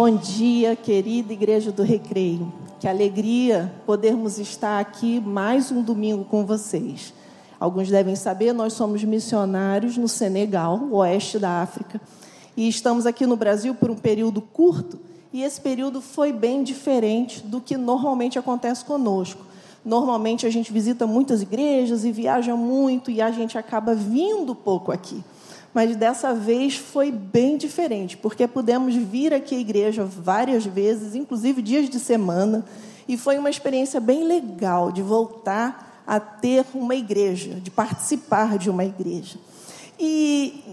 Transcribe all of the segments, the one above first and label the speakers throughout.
Speaker 1: Bom dia, querida Igreja do Recreio. Que alegria podermos estar aqui mais um domingo com vocês. Alguns devem saber, nós somos missionários no Senegal, oeste da África, e estamos aqui no Brasil por um período curto, e esse período foi bem diferente do que normalmente acontece conosco. Normalmente a gente visita muitas igrejas e viaja muito, e a gente acaba vindo pouco aqui mas dessa vez foi bem diferente, porque pudemos vir aqui à igreja várias vezes, inclusive dias de semana, e foi uma experiência bem legal de voltar a ter uma igreja, de participar de uma igreja. E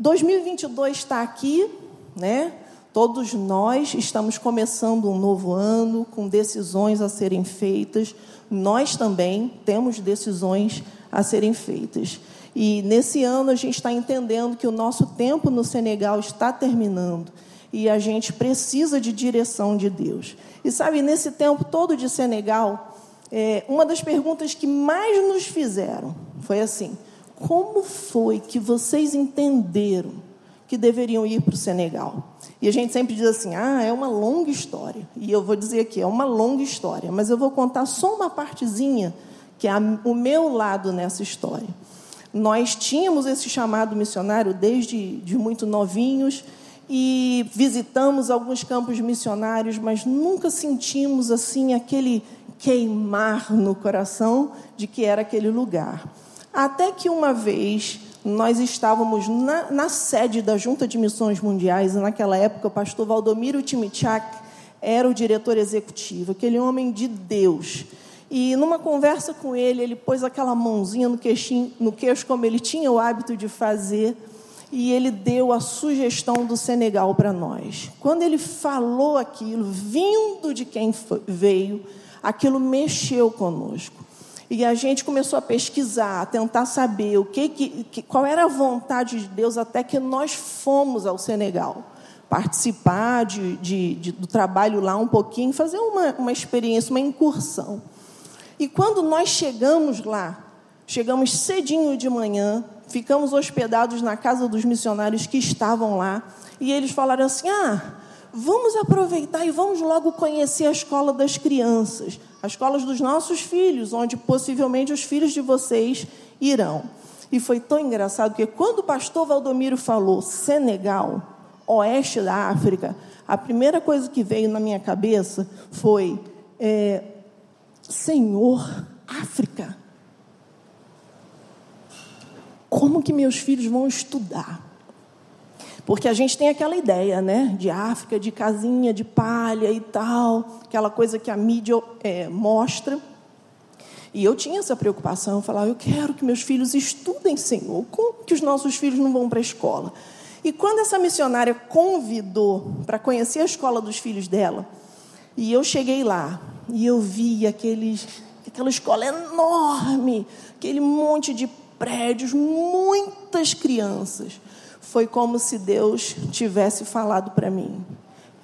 Speaker 1: 2022 está aqui, né? Todos nós estamos começando um novo ano com decisões a serem feitas. Nós também temos decisões a serem feitas. E nesse ano a gente está entendendo que o nosso tempo no Senegal está terminando e a gente precisa de direção de Deus. E sabe, nesse tempo todo de Senegal, é, uma das perguntas que mais nos fizeram foi assim: como foi que vocês entenderam que deveriam ir para o Senegal? E a gente sempre diz assim: ah, é uma longa história. E eu vou dizer aqui: é uma longa história, mas eu vou contar só uma partezinha, que é o meu lado nessa história. Nós tínhamos esse chamado missionário desde de muito novinhos e visitamos alguns campos missionários, mas nunca sentimos assim aquele queimar no coração de que era aquele lugar. Até que uma vez nós estávamos na, na sede da Junta de Missões Mundiais, e naquela época o pastor Valdomiro Timichak era o diretor executivo, aquele homem de Deus e numa conversa com ele, ele pôs aquela mãozinha no, queixinho, no queixo, como ele tinha o hábito de fazer, e ele deu a sugestão do Senegal para nós. Quando ele falou aquilo, vindo de quem veio, aquilo mexeu conosco. E a gente começou a pesquisar, a tentar saber o que, que, qual era a vontade de Deus, até que nós fomos ao Senegal participar de, de, de, do trabalho lá um pouquinho, fazer uma, uma experiência, uma incursão. E quando nós chegamos lá, chegamos cedinho de manhã, ficamos hospedados na casa dos missionários que estavam lá, e eles falaram assim: ah, vamos aproveitar e vamos logo conhecer a escola das crianças, as escolas dos nossos filhos, onde possivelmente os filhos de vocês irão. E foi tão engraçado que quando o pastor Valdomiro falou Senegal, oeste da África, a primeira coisa que veio na minha cabeça foi é, Senhor, África. Como que meus filhos vão estudar? Porque a gente tem aquela ideia, né, de África, de casinha, de palha e tal, aquela coisa que a mídia é, mostra. E eu tinha essa preocupação, eu falava, eu quero que meus filhos estudem, Senhor. Como que os nossos filhos não vão para a escola? E quando essa missionária convidou para conhecer a escola dos filhos dela, e eu cheguei lá, e eu vi aqueles, aquela escola enorme, aquele monte de prédios, muitas crianças. Foi como se Deus tivesse falado para mim.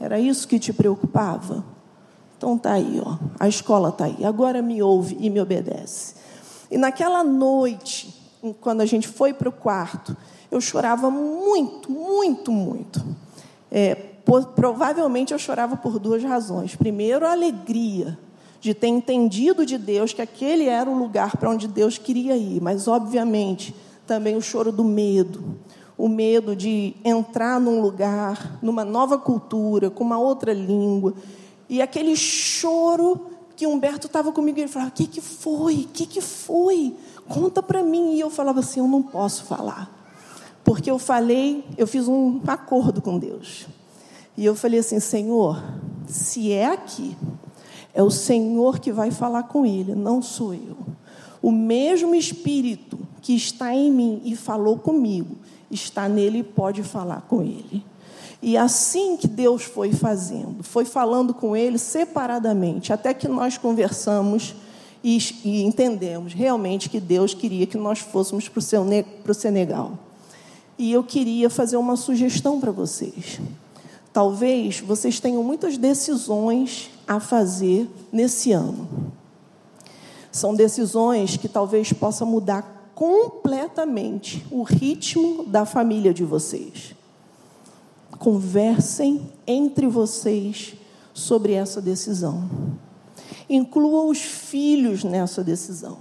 Speaker 1: Era isso que te preocupava? Então tá aí, ó. A escola tá aí. Agora me ouve e me obedece. E naquela noite, quando a gente foi para o quarto, eu chorava muito, muito, muito. É, provavelmente eu chorava por duas razões. Primeiro, a alegria de ter entendido de Deus que aquele era o lugar para onde Deus queria ir, mas, obviamente, também o choro do medo. O medo de entrar num lugar, numa nova cultura, com uma outra língua. E aquele choro que Humberto estava comigo e ele falava: O que, que foi? O que, que foi? Conta para mim. E eu falava assim: Eu não posso falar. Porque eu falei, eu fiz um acordo com Deus. E eu falei assim: Senhor, se é aqui, é o Senhor que vai falar com ele, não sou eu. O mesmo Espírito que está em mim e falou comigo, está nele e pode falar com ele. E assim que Deus foi fazendo, foi falando com ele separadamente, até que nós conversamos e, e entendemos realmente que Deus queria que nós fôssemos para o Senegal. E eu queria fazer uma sugestão para vocês. Talvez vocês tenham muitas decisões a fazer nesse ano. São decisões que talvez possam mudar completamente o ritmo da família de vocês. Conversem entre vocês sobre essa decisão. Inclua os filhos nessa decisão.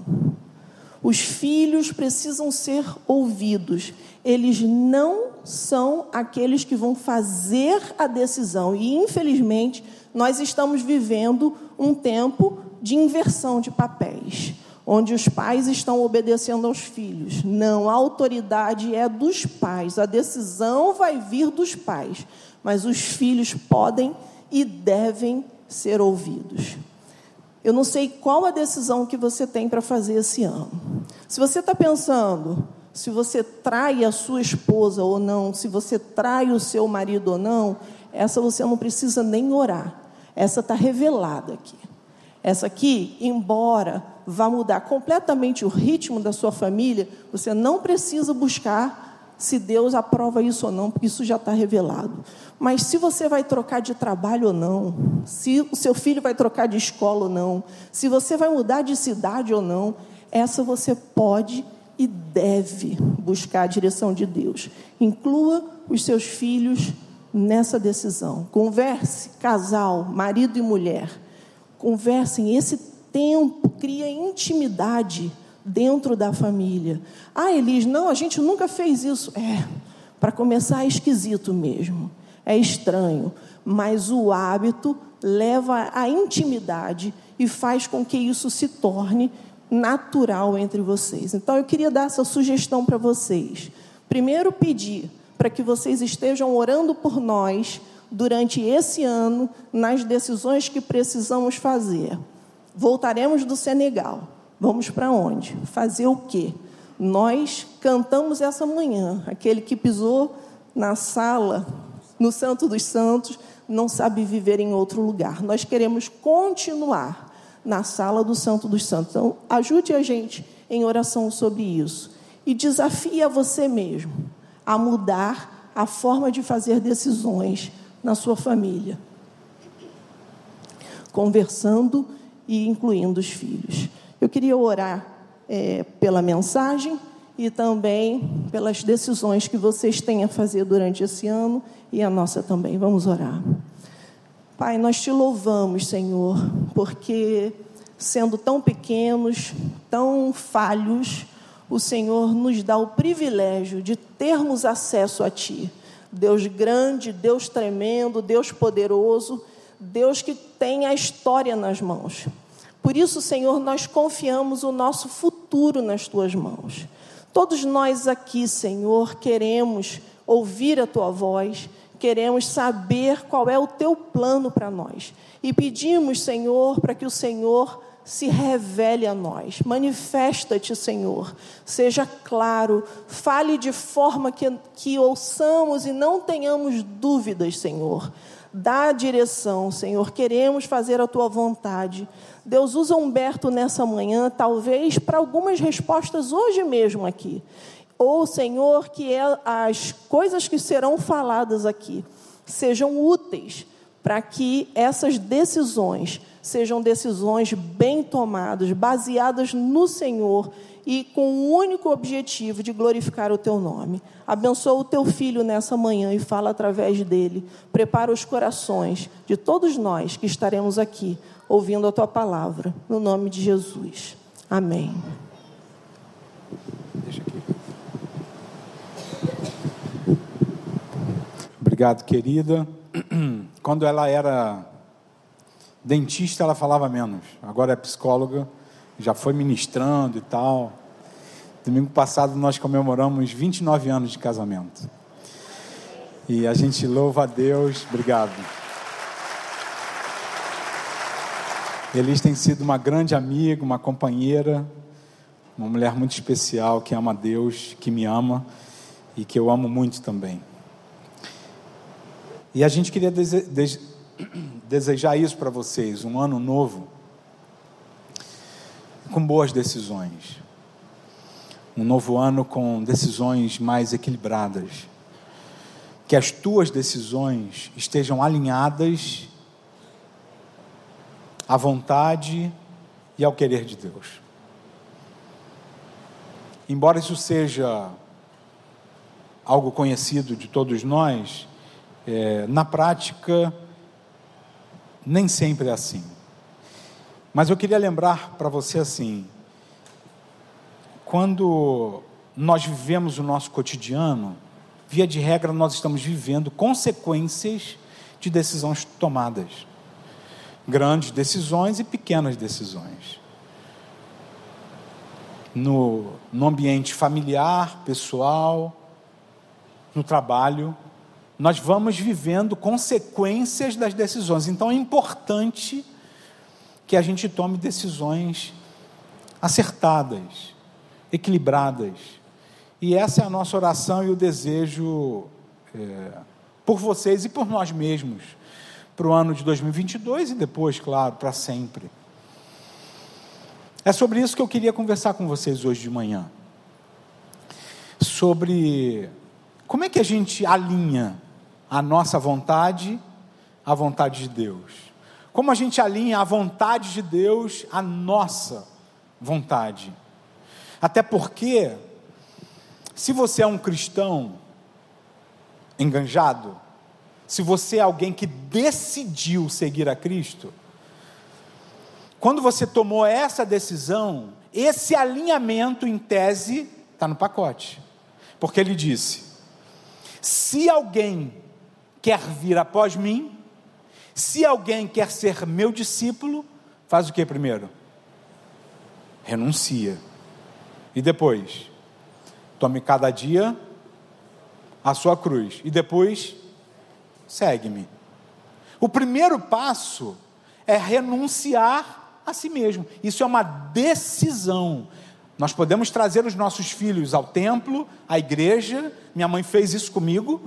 Speaker 1: Os filhos precisam ser ouvidos. Eles não são aqueles que vão fazer a decisão. E, infelizmente, nós estamos vivendo um tempo de inversão de papéis, onde os pais estão obedecendo aos filhos. Não, a autoridade é dos pais, a decisão vai vir dos pais, mas os filhos podem e devem ser ouvidos. Eu não sei qual a decisão que você tem para fazer esse ano. Se você está pensando se você trai a sua esposa ou não, se você trai o seu marido ou não, essa você não precisa nem orar. Essa está revelada aqui. Essa aqui, embora vá mudar completamente o ritmo da sua família, você não precisa buscar se Deus aprova isso ou não, porque isso já está revelado. Mas se você vai trocar de trabalho ou não, se o seu filho vai trocar de escola ou não, se você vai mudar de cidade ou não, essa você pode e deve buscar a direção de Deus. Inclua os seus filhos nessa decisão. Converse, casal, marido e mulher. Conversem. Esse tempo cria intimidade dentro da família. Ah, Elis, não, a gente nunca fez isso. É, para começar é esquisito mesmo. É estranho. Mas o hábito leva à intimidade e faz com que isso se torne natural entre vocês. Então eu queria dar essa sugestão para vocês. Primeiro, pedir para que vocês estejam orando por nós durante esse ano nas decisões que precisamos fazer. Voltaremos do Senegal. Vamos para onde? Fazer o quê? Nós cantamos essa manhã. Aquele que pisou na sala, no Santo dos Santos, não sabe viver em outro lugar. Nós queremos continuar na sala do Santo dos Santos. Então, ajude a gente em oração sobre isso. E desafie a você mesmo a mudar a forma de fazer decisões na sua família, conversando e incluindo os filhos. Eu queria orar é, pela mensagem e também pelas decisões que vocês têm a fazer durante esse ano e a nossa também. Vamos orar. Pai, nós te louvamos, Senhor, porque sendo tão pequenos, tão falhos, o Senhor nos dá o privilégio de termos acesso a Ti. Deus grande, Deus tremendo, Deus poderoso, Deus que tem a história nas mãos. Por isso, Senhor, nós confiamos o nosso futuro nas Tuas mãos. Todos nós aqui, Senhor, queremos ouvir a Tua voz, queremos saber qual é o teu plano para nós. E pedimos, Senhor, para que o Senhor se revele a nós. Manifesta-te, Senhor. Seja claro, fale de forma que, que ouçamos e não tenhamos dúvidas, Senhor. Dá a direção, Senhor. Queremos fazer a tua vontade. Deus usa Humberto nessa manhã, talvez para algumas respostas hoje mesmo aqui ou, Senhor, que é as coisas que serão faladas aqui sejam úteis para que essas decisões sejam decisões bem tomadas, baseadas no Senhor e com o único objetivo de glorificar o teu nome. Abençoa o teu filho nessa manhã e fala através dele. Prepara os corações de todos nós que estaremos aqui ouvindo a tua palavra, no nome de Jesus. Amém. Deixa aqui.
Speaker 2: Obrigado, querida. Quando ela era dentista, ela falava menos. Agora é psicóloga, já foi ministrando e tal. Domingo passado nós comemoramos 29 anos de casamento. E a gente louva a Deus. Obrigado. Elis tem sido uma grande amiga, uma companheira, uma mulher muito especial que ama a Deus, que me ama e que eu amo muito também. E a gente queria dese de desejar isso para vocês, um ano novo, com boas decisões. Um novo ano com decisões mais equilibradas. Que as tuas decisões estejam alinhadas à vontade e ao querer de Deus. Embora isso seja algo conhecido de todos nós, É, na prática, nem sempre é assim. Mas eu queria lembrar para você assim: quando nós vivemos o nosso cotidiano, via de regra, nós estamos vivendo consequências de decisões tomadas. Grandes decisões e pequenas decisões. No, no ambiente familiar, pessoal, no trabalho, nós vamos vivendo consequências das decisões. Então é importante que a gente tome decisões acertadas, equilibradas. E essa é a nossa oração e o desejo é, por vocês e por nós mesmos, para o ano de 2022 e depois, claro, para sempre. É sobre isso que eu queria conversar com vocês hoje de manhã. Sobre como é que a gente alinha a nossa vontade à vontade de Deus? Como a gente alinha a vontade de Deus à nossa vontade? Até porque, se você é um cristão enganjado, se você é alguém que decidiu seguir a Cristo, quando você tomou essa decisão, esse alinhamento em tese está no pacote. Porque ele disse: se alguém quer vir após mim, se alguém quer ser meu discípulo, faz o que primeiro? Renuncia. E depois? Tome cada dia a sua cruz. E depois, segue-me. O primeiro passo é renunciar a si mesmo. Isso é uma decisão. Nós podemos trazer os nossos filhos ao templo, à igreja. Minha mãe fez isso comigo.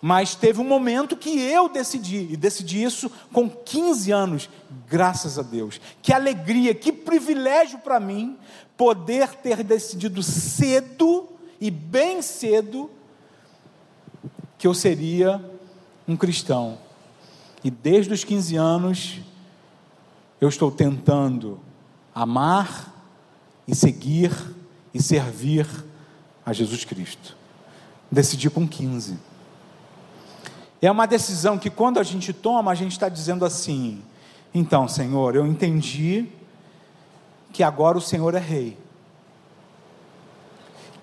Speaker 2: Mas teve um momento que eu decidi, e decidi isso com 15 anos, graças a Deus. Que alegria, que privilégio para mim poder ter decidido cedo e bem cedo que eu seria um cristão. E desde os 15 anos eu estou tentando amar e seguir e servir a Jesus Cristo. Decidi com 15. É uma decisão que quando a gente toma, a gente está dizendo assim: então, Senhor, eu entendi que agora o Senhor é rei.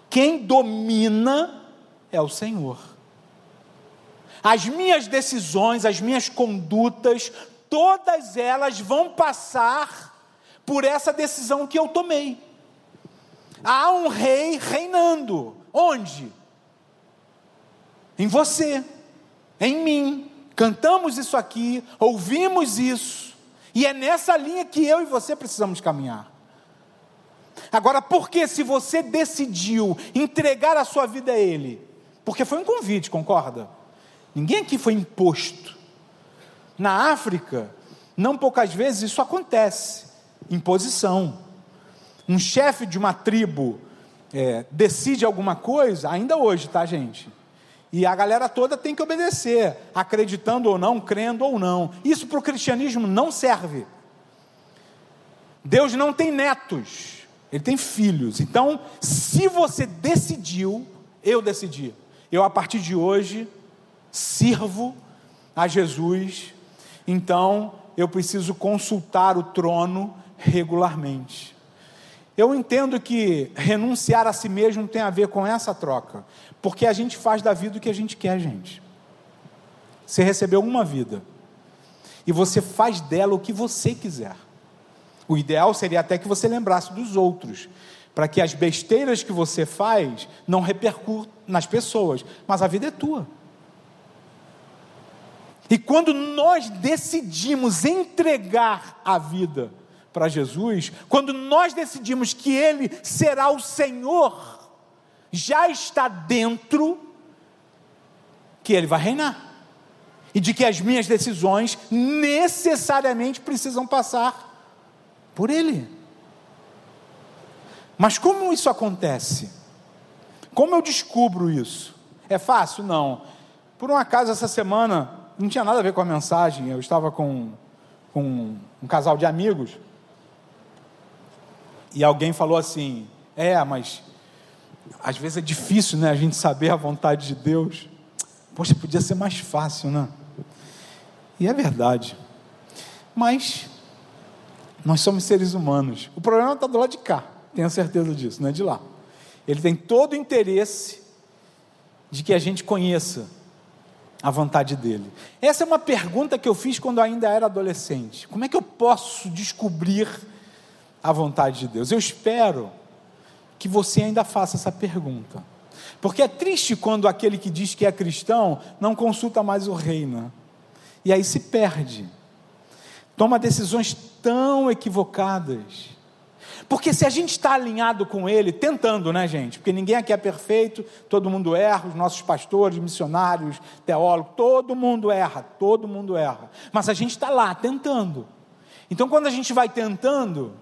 Speaker 2: Quem domina é o Senhor. As minhas decisões, as minhas condutas, todas elas vão passar por essa decisão que eu tomei. Há um rei reinando. Onde? Em você em mim, cantamos isso aqui, ouvimos isso, e é nessa linha que eu e você precisamos caminhar. Agora, por que se você decidiu entregar a sua vida a Ele? Porque foi um convite, concorda? Ninguém aqui foi imposto. Na África, não poucas vezes isso acontece imposição. Um chefe de uma tribo é, decide alguma coisa, ainda hoje, tá, gente? E a galera toda tem que obedecer, acreditando ou não, crendo ou não. Isso para o cristianismo não serve. Deus não tem netos, ele tem filhos. Então, se você decidiu, eu decidi, eu a partir de hoje sirvo a Jesus, então eu preciso consultar o trono regularmente. Eu entendo que renunciar a si mesmo tem a ver com essa troca, porque a gente faz da vida o que a gente quer, gente. Você recebeu uma vida e você faz dela o que você quiser. O ideal seria até que você lembrasse dos outros, para que as besteiras que você faz não repercutam nas pessoas, mas a vida é tua. E quando nós decidimos entregar a vida, para Jesus, quando nós decidimos que Ele será o Senhor, já está dentro que Ele vai reinar. E de que as minhas decisões necessariamente precisam passar por Ele. Mas como isso acontece? Como eu descubro isso? É fácil? Não. Por um acaso, essa semana, não tinha nada a ver com a mensagem, eu estava com, com um casal de amigos, e alguém falou assim: é, mas às vezes é difícil, né, a gente saber a vontade de Deus. Poxa, podia ser mais fácil, né? E é verdade. Mas nós somos seres humanos. O problema está do lado de cá, tenho certeza disso, não é de lá. Ele tem todo o interesse de que a gente conheça a vontade dele. Essa é uma pergunta que eu fiz quando ainda era adolescente. Como é que eu posso descobrir a vontade de Deus? Eu espero que você ainda faça essa pergunta. Porque é triste quando aquele que diz que é cristão não consulta mais o reino. E aí se perde. Toma decisões tão equivocadas. Porque se a gente está alinhado com Ele, tentando, né, gente? Porque ninguém aqui é perfeito, todo mundo erra, os nossos pastores, missionários, teólogos, todo mundo erra, todo mundo erra. Mas a gente está lá, tentando. Então, quando a gente vai tentando,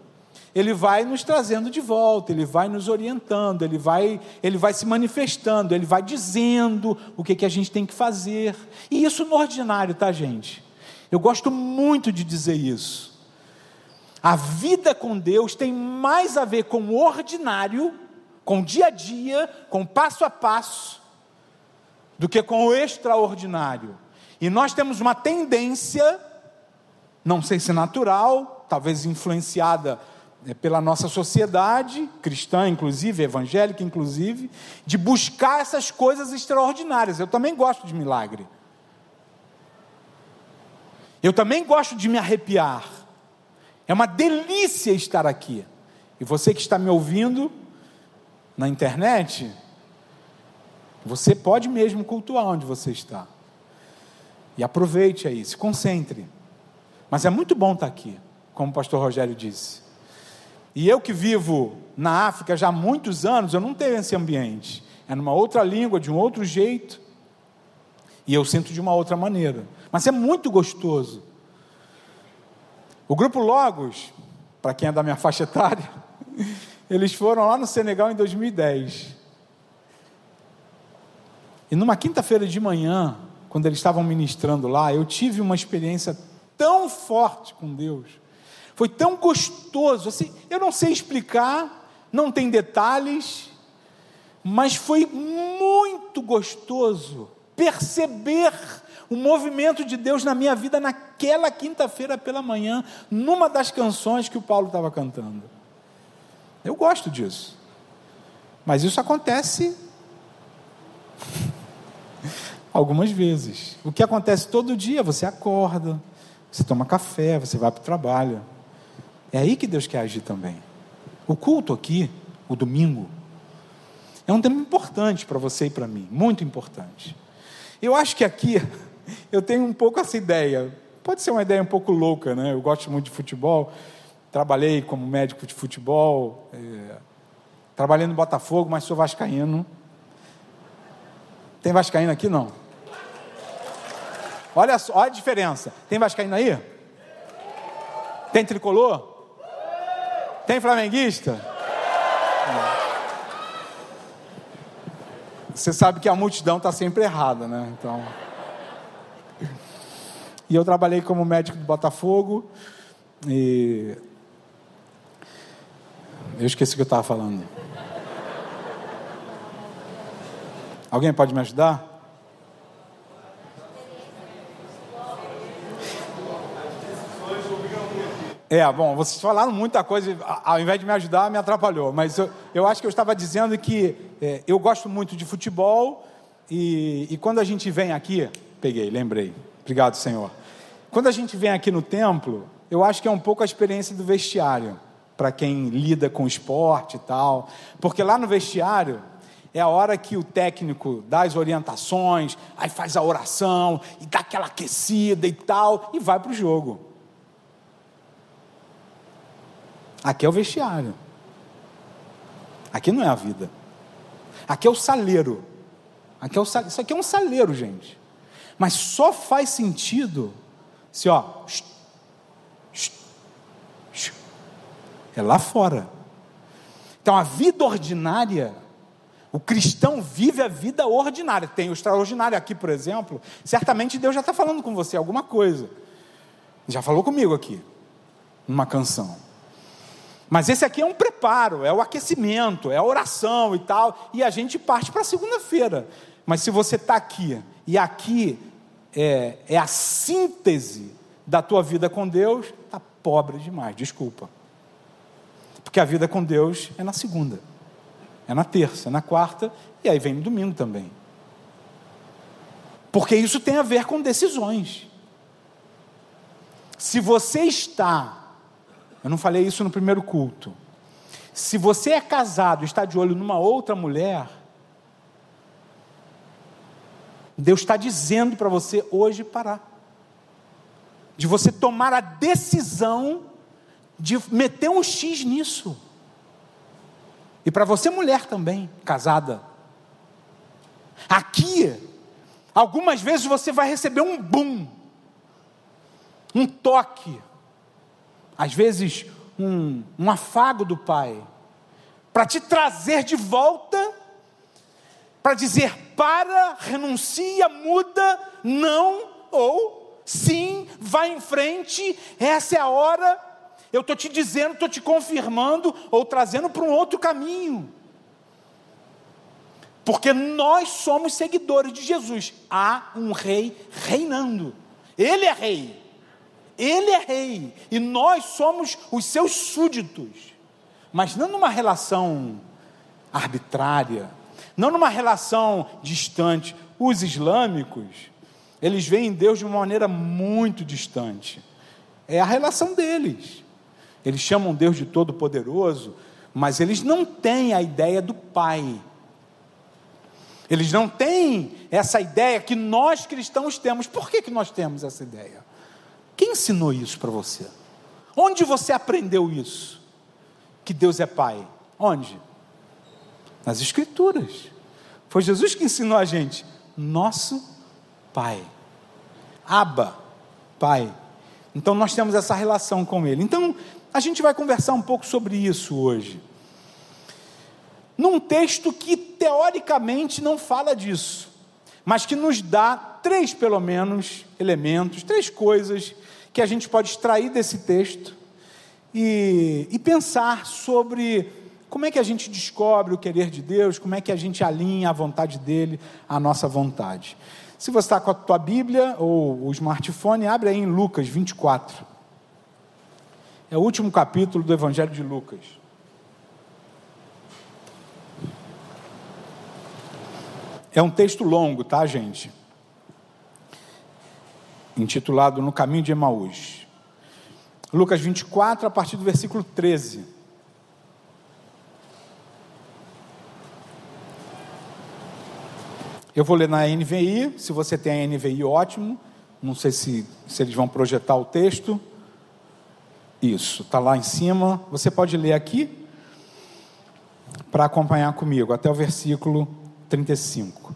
Speaker 2: Ele vai nos trazendo de volta, Ele vai nos orientando, Ele vai, ele vai se manifestando, Ele vai dizendo o que, que a gente tem que fazer. E isso no ordinário, tá, gente? Eu gosto muito de dizer isso. A vida com Deus tem mais a ver com o ordinário, com o dia a dia, com passo a passo, do que com o extraordinário. E nós temos uma tendência, não sei se natural, talvez influenciada pela nossa sociedade, cristã inclusive, evangélica inclusive, de buscar essas coisas extraordinárias. Eu também gosto de milagre. Eu também gosto de me arrepiar. É uma delícia estar aqui. E você que está me ouvindo na internet, você pode mesmo cultuar onde você está. E aproveite aí, se concentre. Mas é muito bom estar aqui, como o pastor Rogério disse. E eu que vivo na África já há muitos anos, eu não tenho esse ambiente. É numa outra língua, de um outro jeito. E eu sinto de uma outra maneira. Mas é muito gostoso o grupo Logos, para quem é da minha faixa etária, eles foram lá no Senegal em 2010. E numa quinta-feira de manhã, quando eles estavam ministrando lá, eu tive uma experiência tão forte com Deus. Foi tão gostoso, assim, eu não sei explicar, não tem detalhes, mas foi muito gostoso perceber o movimento de Deus na minha vida naquela quinta-feira pela manhã, numa das canções que o Paulo estava cantando. Eu gosto disso. Mas isso acontece algumas vezes. O que acontece todo dia, você acorda, você toma café, você vai para o trabalho. É aí que Deus quer agir também. O culto aqui, o domingo, é um tema importante para você e para mim, muito importante. Eu acho que aqui eu tenho um pouco essa ideia. Pode ser uma ideia um pouco louca, né? Eu gosto muito de futebol, trabalhei como médico de futebol, é... trabalhei no Botafogo, mas sou vascaíno. Tem vascaíno aqui? Não. Olha, só, olha a diferença. Tem vascaíno aí? Tem tricolor? Tem flamenguista? Você sabe que a multidão está sempre errada, né? Então. E eu trabalhei como médico do Botafogo. E. Eu esqueci o que eu estava falando. Alguém pode me ajudar? É, bom, vocês falaram muita coisa, ao invés de me ajudar, me atrapalhou. Mas eu, eu acho que eu estava dizendo que é, eu gosto muito de futebol e, e quando a gente vem aqui, peguei, lembrei. Obrigado, Senhor. Quando a gente vem aqui no templo, eu acho que é um pouco a experiência do vestiário, para quem lida com esporte e tal. Porque lá no vestiário é a hora que o técnico dá as orientações, aí faz a oração, e dá aquela aquecida e tal, e vai para o jogo. Aqui é o vestiário. Aqui não é a vida. Aqui é o saleiro. Aqui é o saleiro. Isso aqui é um saleiro, gente. Mas só faz sentido se, ó, é lá fora. Então a vida ordinária, o cristão vive a vida ordinária. Tem o extraordinário aqui, por exemplo. Certamente Deus já está falando com você alguma coisa. Já falou comigo aqui, numa canção. Mas esse aqui é um preparo, é o aquecimento, é a oração e tal. E a gente parte para segunda-feira. Mas se você está aqui, e aqui é, é a síntese da tua vida com Deus, está pobre demais, desculpa. Porque a vida com Deus é na segunda, é na terça, é na quarta, e aí vem no domingo também. Porque isso tem a ver com decisões. Se você está, eu não falei isso no primeiro culto, se você é casado e está de olho numa outra mulher, Deus está dizendo para você hoje parar. De você tomar a decisão de meter um X nisso. E para você, mulher também, casada. Aqui, algumas vezes você vai receber um boom, um toque, às vezes um, um afago do Pai, para te trazer de volta, para dizer: para, renuncia, muda, não, ou sim, vai em frente, essa é a hora. Eu estou te dizendo, estou te confirmando, ou trazendo para um outro caminho. Porque nós somos seguidores de Jesus. Há um rei reinando. Ele é rei. Ele é rei. E nós somos os seus súditos. Mas não numa relação arbitrária, não numa relação distante. Os islâmicos, eles veem Deus de uma maneira muito distante. É a relação deles. Eles chamam Deus de Todo-Poderoso, mas eles não têm a ideia do Pai. Eles não têm essa ideia que nós cristãos temos. Por que, que nós temos essa ideia? Quem ensinou isso para você? Onde você aprendeu isso? Que Deus é Pai? Onde? Nas Escrituras. Foi Jesus que ensinou a gente. Nosso Pai. Aba, Pai. Então nós temos essa relação com Ele. Então a gente vai conversar um pouco sobre isso hoje. Num texto que teoricamente não fala disso, mas que nos dá três, pelo menos, elementos, três coisas que a gente pode extrair desse texto e, e pensar sobre como é que a gente descobre o querer de Deus, como é que a gente alinha a vontade dele à nossa vontade. Se você está com a tua Bíblia ou o smartphone, abre aí em Lucas 24. É o último capítulo do Evangelho de Lucas. É um texto longo, tá, gente? Intitulado No Caminho de Emaús. Lucas 24, a partir do versículo 13. Eu vou ler na NVI, se você tem a NVI, ótimo. Não sei se, se eles vão projetar o texto. Isso, está lá em cima. Você pode ler aqui para acompanhar comigo, até o versículo 35.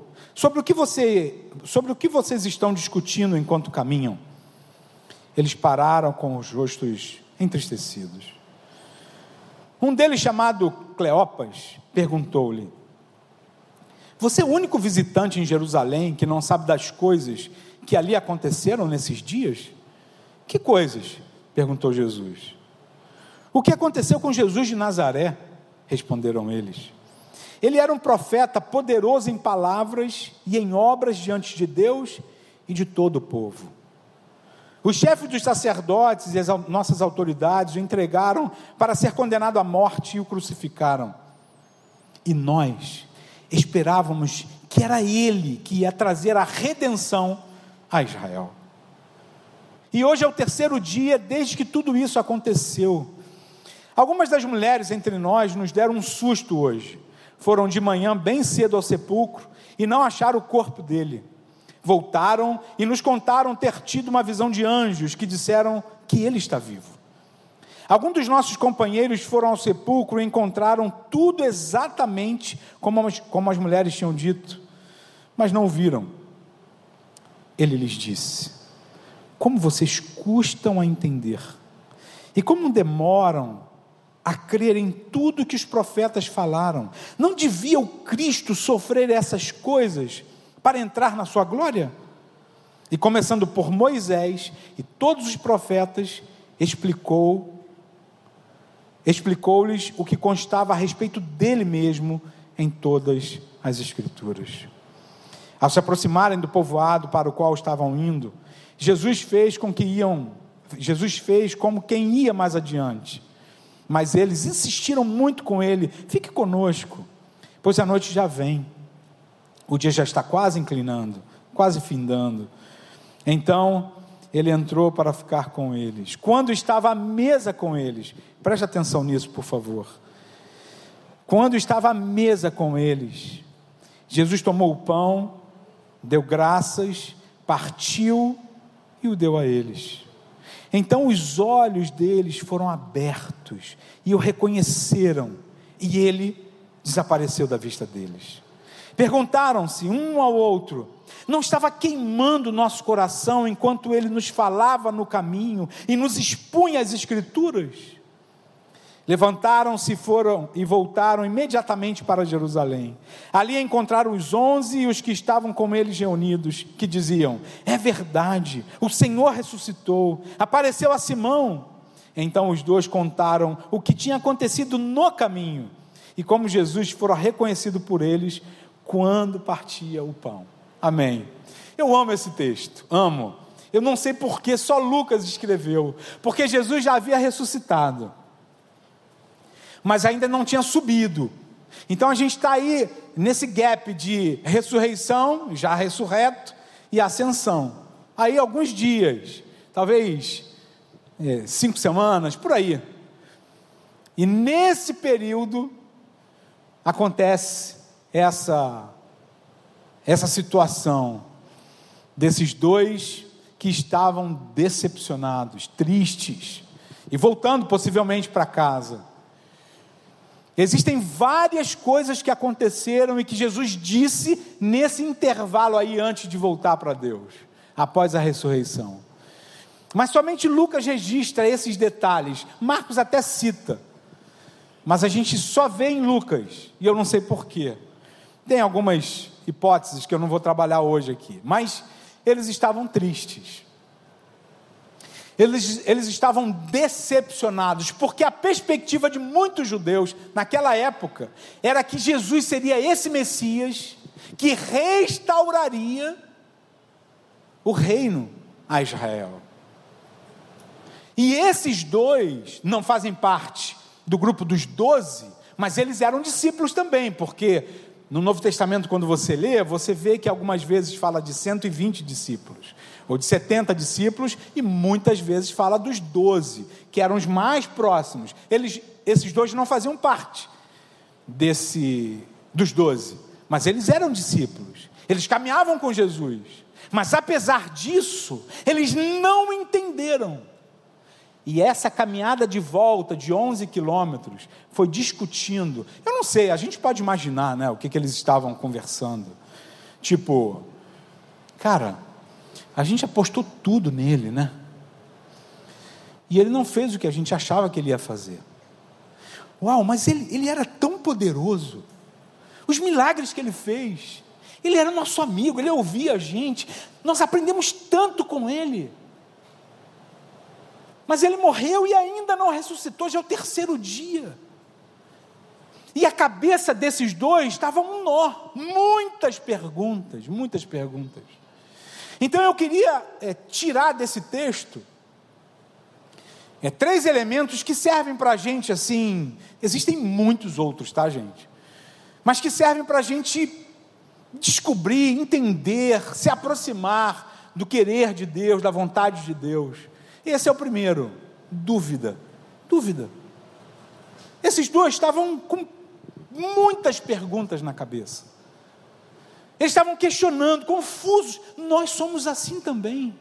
Speaker 2: sobre o que você, sobre o que vocês estão discutindo enquanto caminham? Eles pararam com os rostos entristecidos. Um deles, chamado Cleopas, perguntou-lhe: Você é o único visitante em Jerusalém que não sabe das coisas que ali aconteceram nesses dias? Que coisas? perguntou Jesus. O que aconteceu com Jesus de Nazaré? responderam eles. Ele era um profeta poderoso em palavras e em obras diante de Deus e de todo o povo. Os chefes dos sacerdotes e as nossas autoridades o entregaram para ser condenado à morte e o crucificaram. E nós esperávamos que era ele que ia trazer a redenção a Israel. E hoje é o terceiro dia desde que tudo isso aconteceu. Algumas das mulheres entre nós nos deram um susto hoje. Foram de manhã bem cedo ao sepulcro e não acharam o corpo dele. Voltaram e nos contaram ter tido uma visão de anjos que disseram que ele está vivo. Alguns dos nossos companheiros foram ao sepulcro e encontraram tudo exatamente como as, como as mulheres tinham dito, mas não viram. ele lhes disse: Como vocês custam a entender, e como demoram a crer em tudo que os profetas falaram. Não devia o Cristo sofrer essas coisas para entrar na sua glória? E começando por Moisés e todos os profetas, explicou explicou-lhes o que constava a respeito dele mesmo em todas as escrituras. Ao se aproximarem do povoado para o qual estavam indo, Jesus fez com que iam Jesus fez como quem ia mais adiante mas eles insistiram muito com ele: fique conosco, pois a noite já vem, o dia já está quase inclinando, quase findando. Então ele entrou para ficar com eles. Quando estava à mesa com eles, preste atenção nisso, por favor. Quando estava à mesa com eles, Jesus tomou o pão, deu graças, partiu e o deu a eles. Então os olhos deles foram abertos e o reconheceram, e ele desapareceu da vista deles. Perguntaram-se um ao outro: não estava queimando nosso coração enquanto ele nos falava no caminho e nos expunha as Escrituras? Levantaram-se, foram e voltaram imediatamente para Jerusalém. Ali encontraram os onze e os que estavam com eles reunidos, que diziam: É verdade, o Senhor ressuscitou, apareceu a Simão. Então os dois contaram o que tinha acontecido no caminho e como Jesus fora reconhecido por eles quando partia o pão. Amém. Eu amo esse texto, amo. Eu não sei por que só Lucas escreveu, porque Jesus já havia ressuscitado mas ainda não tinha subido. Então a gente está aí nesse gap de ressurreição, já ressurreto, e ascensão. Aí alguns dias, talvez é, cinco semanas, por aí. E nesse período acontece essa essa situação desses dois que estavam decepcionados, tristes e voltando possivelmente para casa. Existem várias coisas que aconteceram e que Jesus disse nesse intervalo aí antes de voltar para Deus, após a ressurreição. Mas somente Lucas registra esses detalhes, Marcos até cita, mas a gente só vê em Lucas, e eu não sei porquê. Tem algumas hipóteses que eu não vou trabalhar hoje aqui, mas eles estavam tristes eles, eles estavam decepcionados, porque a perspectiva de muitos judeus naquela época era que Jesus seria esse Messias que restauraria o reino a Israel. E esses dois não fazem parte do grupo dos doze, mas eles eram discípulos também, porque no Novo Testamento, quando você lê, você vê que algumas vezes fala de 120 discípulos ou de 70 discípulos, e muitas vezes fala dos 12, que eram os mais próximos. Eles, esses dois não faziam parte desse dos 12, mas eles eram discípulos. Eles caminhavam com Jesus. Mas apesar disso, eles não entenderam. E essa caminhada de volta de 11 quilômetros foi discutindo. Eu não sei, a gente pode imaginar né, o que, que eles estavam conversando. Tipo, cara, a gente apostou tudo nele, né? E ele não fez o que a gente achava que ele ia fazer. Uau, mas ele, ele era tão poderoso. Os milagres que ele fez. Ele era nosso amigo, ele ouvia a gente. Nós aprendemos tanto com ele. Mas ele morreu e ainda não ressuscitou, já é o terceiro dia. E a cabeça desses dois estava um nó, muitas perguntas, muitas perguntas. Então eu queria é, tirar desse texto é, três elementos que servem para a gente assim. Existem muitos outros, tá, gente? Mas que servem para a gente descobrir, entender, se aproximar do querer de Deus, da vontade de Deus. Esse é o primeiro. Dúvida. Dúvida. Esses dois estavam com muitas perguntas na cabeça. Eles estavam questionando, confusos. Nós somos assim também.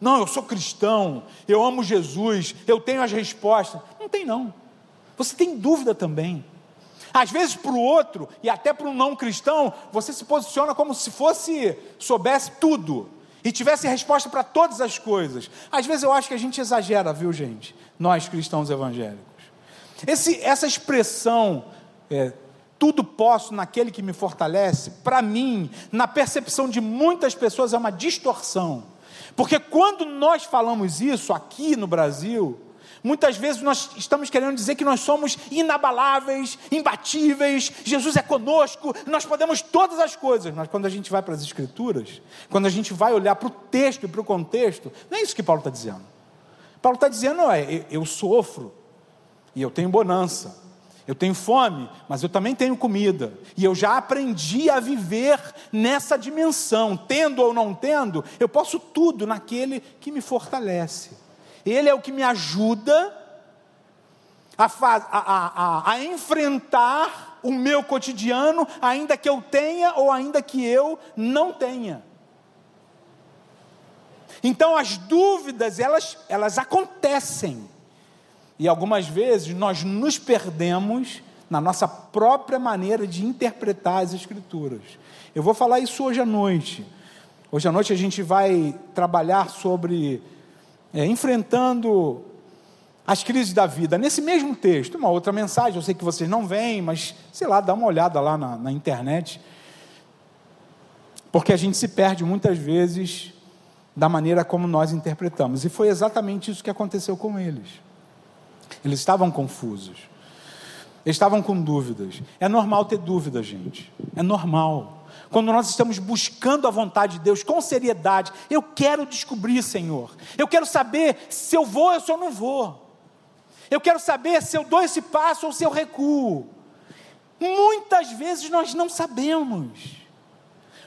Speaker 2: Não, eu sou cristão, eu amo Jesus, eu tenho as respostas. Não tem, não. Você tem dúvida também. Às vezes, para o outro, e até para um não cristão, você se posiciona como se fosse, soubesse tudo. e tivesse resposta para todas as coisas. Às vezes eu acho que a gente exagera, viu, gente? Nós cristãos evangélicos. Esse, essa expressão, é, tudo posso naquele que me fortalece, para mim, na percepção de muitas pessoas, é uma distorção. Porque quando nós falamos isso aqui no Brasil, Muitas vezes nós estamos querendo dizer que nós somos inabaláveis, imbatíveis, Jesus é conosco, nós podemos todas as coisas, mas quando a gente vai para as Escrituras, quando a gente vai olhar para o texto e para o contexto, não é isso que Paulo está dizendo. Paulo está dizendo, é, eu sofro e eu tenho bonança, eu tenho fome, mas eu também tenho comida. E eu já aprendi a viver nessa dimensão. Tendo ou não tendo, eu posso tudo naquele que me fortalece. Ele é o que me ajuda a, a, a, a enfrentar o meu cotidiano, ainda que eu tenha ou ainda que eu não tenha. Então as dúvidas, elas, elas acontecem. E algumas vezes nós nos perdemos na nossa própria maneira de interpretar as Escrituras. Eu vou falar isso hoje à noite. Hoje à noite a gente vai trabalhar sobre é, enfrentando as crises da vida. Nesse mesmo texto, uma outra mensagem, eu sei que vocês não veem, mas sei lá, dá uma olhada lá na, na internet. Porque a gente se perde muitas vezes da maneira como nós interpretamos. E foi exatamente isso que aconteceu com eles. Eles estavam confusos. Eles estavam com dúvidas. É normal ter dúvidas, gente. É normal quando nós estamos buscando a vontade de Deus com seriedade, eu quero descobrir, Senhor. Eu quero saber se eu vou ou se eu não vou. Eu quero saber se eu dou esse passo ou se eu recuo. Muitas vezes nós não sabemos.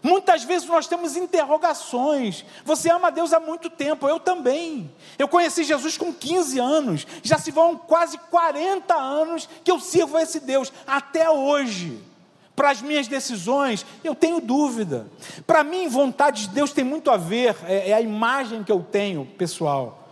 Speaker 2: Muitas vezes nós temos interrogações. Você ama Deus há muito tempo, eu também. Eu conheci Jesus com 15 anos, já se vão quase 40 anos que eu sirvo a esse Deus, até hoje para as minhas decisões, eu tenho dúvida. Para mim, vontade de Deus tem muito a ver, é, é, a imagem que eu tenho, pessoal,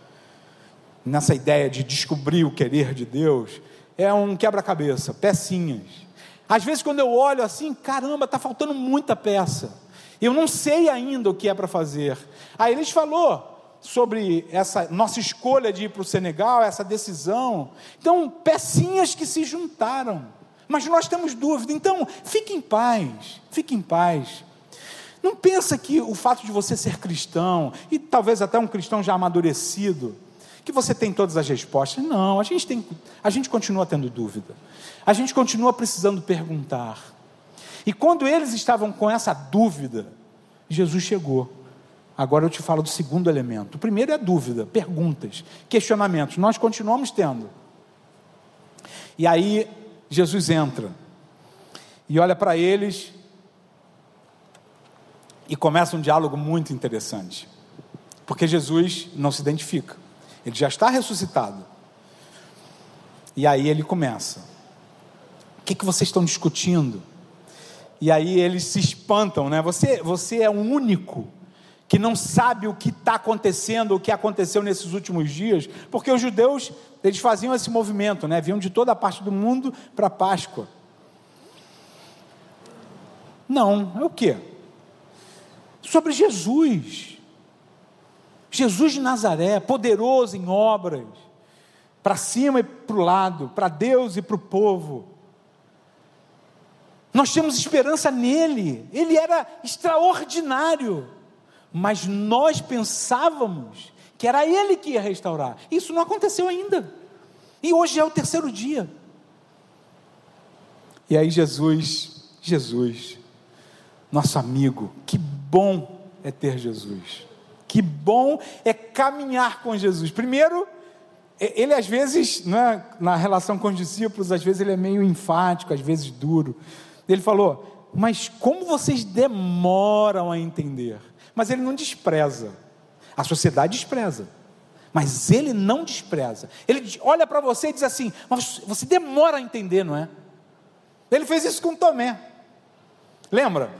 Speaker 2: nessa ideia de descobrir o querer de Deus, é um quebra-cabeça, pecinhas. Às vezes, quando eu olho assim, caramba, está faltando muita peça. Eu não sei ainda o que é para fazer. Aí eles falou sobre essa nossa escolha de ir para o Senegal, essa decisão. Então, pecinhas que se juntaram. Mas nós temos dúvida, então fique em paz, fique em paz. Não pensa que o fato de você ser cristão, e talvez até um cristão já amadurecido, que você tem todas as respostas. Não, a gente, tem, a gente continua tendo dúvida. A gente continua precisando perguntar. E quando eles estavam com essa dúvida, Jesus chegou. Agora eu te falo do segundo elemento. O primeiro é dúvida, perguntas, questionamentos. Nós continuamos tendo. E aí Jesus entra e olha para eles e começa um diálogo muito interessante, porque Jesus não se identifica, ele já está ressuscitado. E aí ele começa: O que, que vocês estão discutindo? E aí eles se espantam, né? Você, você é o único que não sabe o que está acontecendo, o que aconteceu nesses últimos dias, porque os judeus eles faziam esse movimento, né? Vinham de toda a parte do mundo para Páscoa. Não, é o quê? Sobre Jesus. Jesus de Nazaré, poderoso em obras, para cima e para o lado, para Deus e para o povo. Nós temos esperança nele, ele era extraordinário mas nós pensávamos que era ele que ia restaurar. Isso não aconteceu ainda. E hoje é o terceiro dia. E aí Jesus, Jesus, nosso amigo, que bom é ter Jesus. Que bom é caminhar com Jesus. Primeiro, ele às vezes, né, na relação com os discípulos, às vezes ele é meio enfático, às vezes duro. Ele falou: Mas como vocês demoram a entender? Mas ele não despreza. A sociedade despreza. Mas ele não despreza. Ele olha para você e diz assim: Mas você demora a entender, não é? Ele fez isso com Tomé. Lembra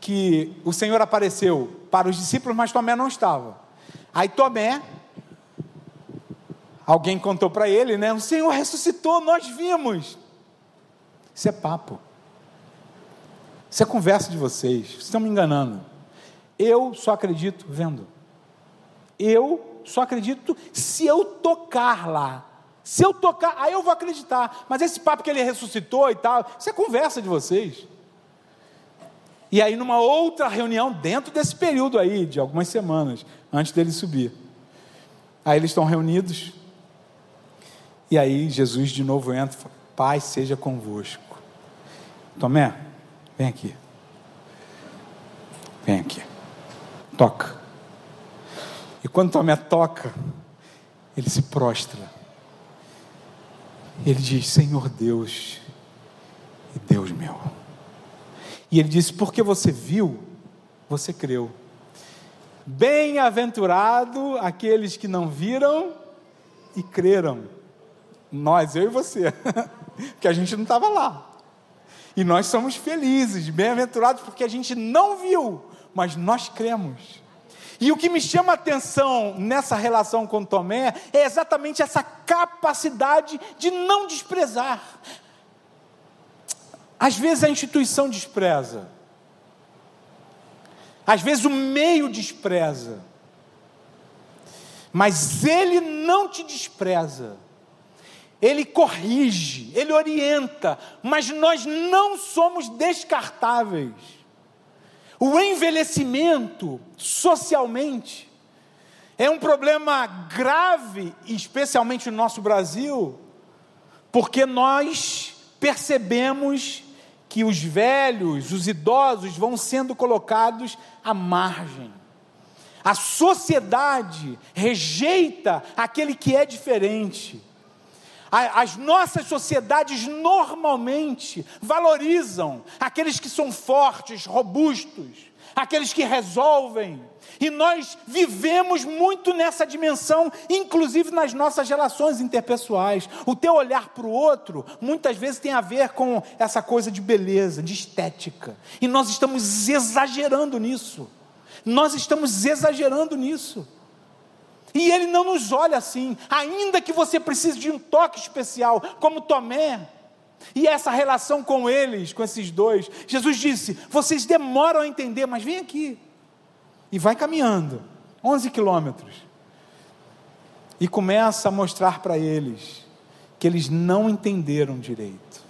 Speaker 2: que o Senhor apareceu para os discípulos, mas Tomé não estava. Aí Tomé, alguém contou para ele, né? O Senhor ressuscitou, nós vimos. Isso é papo. Isso é conversa de vocês. Vocês estão me enganando. Eu só acredito vendo. Eu só acredito se eu tocar lá. Se eu tocar, aí eu vou acreditar. Mas esse papo que ele ressuscitou e tal, isso é conversa de vocês. E aí, numa outra reunião, dentro desse período aí, de algumas semanas, antes dele subir. Aí eles estão reunidos. E aí Jesus de novo entra e fala: Pai seja convosco. Tomé, vem aqui. Vem aqui. Toca. E quando Tomé toca, ele se prostra. Ele diz: Senhor Deus e Deus meu. E ele disse: Porque você viu, você creu. Bem-aventurado aqueles que não viram e creram. Nós, eu e você, porque a gente não estava lá. E nós somos felizes, bem-aventurados, porque a gente não viu, mas nós cremos. E o que me chama a atenção nessa relação com Tomé é exatamente essa capacidade de não desprezar. Às vezes a instituição despreza, às vezes o meio despreza, mas ele não te despreza, ele corrige, ele orienta, mas nós não somos descartáveis. O envelhecimento, socialmente, é um problema grave, especialmente no nosso Brasil, porque nós percebemos que os velhos, os idosos vão sendo colocados à margem. A sociedade rejeita aquele que é diferente. As nossas sociedades normalmente valorizam aqueles que são fortes, robustos, aqueles que resolvem. E nós vivemos muito nessa dimensão, inclusive nas nossas relações interpessoais. O teu olhar para o outro muitas vezes tem a ver com essa coisa de beleza, de estética. E nós estamos exagerando nisso. Nós estamos exagerando nisso. E ele não nos olha assim, ainda que você precise de um toque especial, como Tomé. E essa relação com eles, com esses dois, Jesus disse: vocês demoram a entender, mas vem aqui. E vai caminhando, 11 quilômetros. E começa a mostrar para eles que eles não entenderam direito.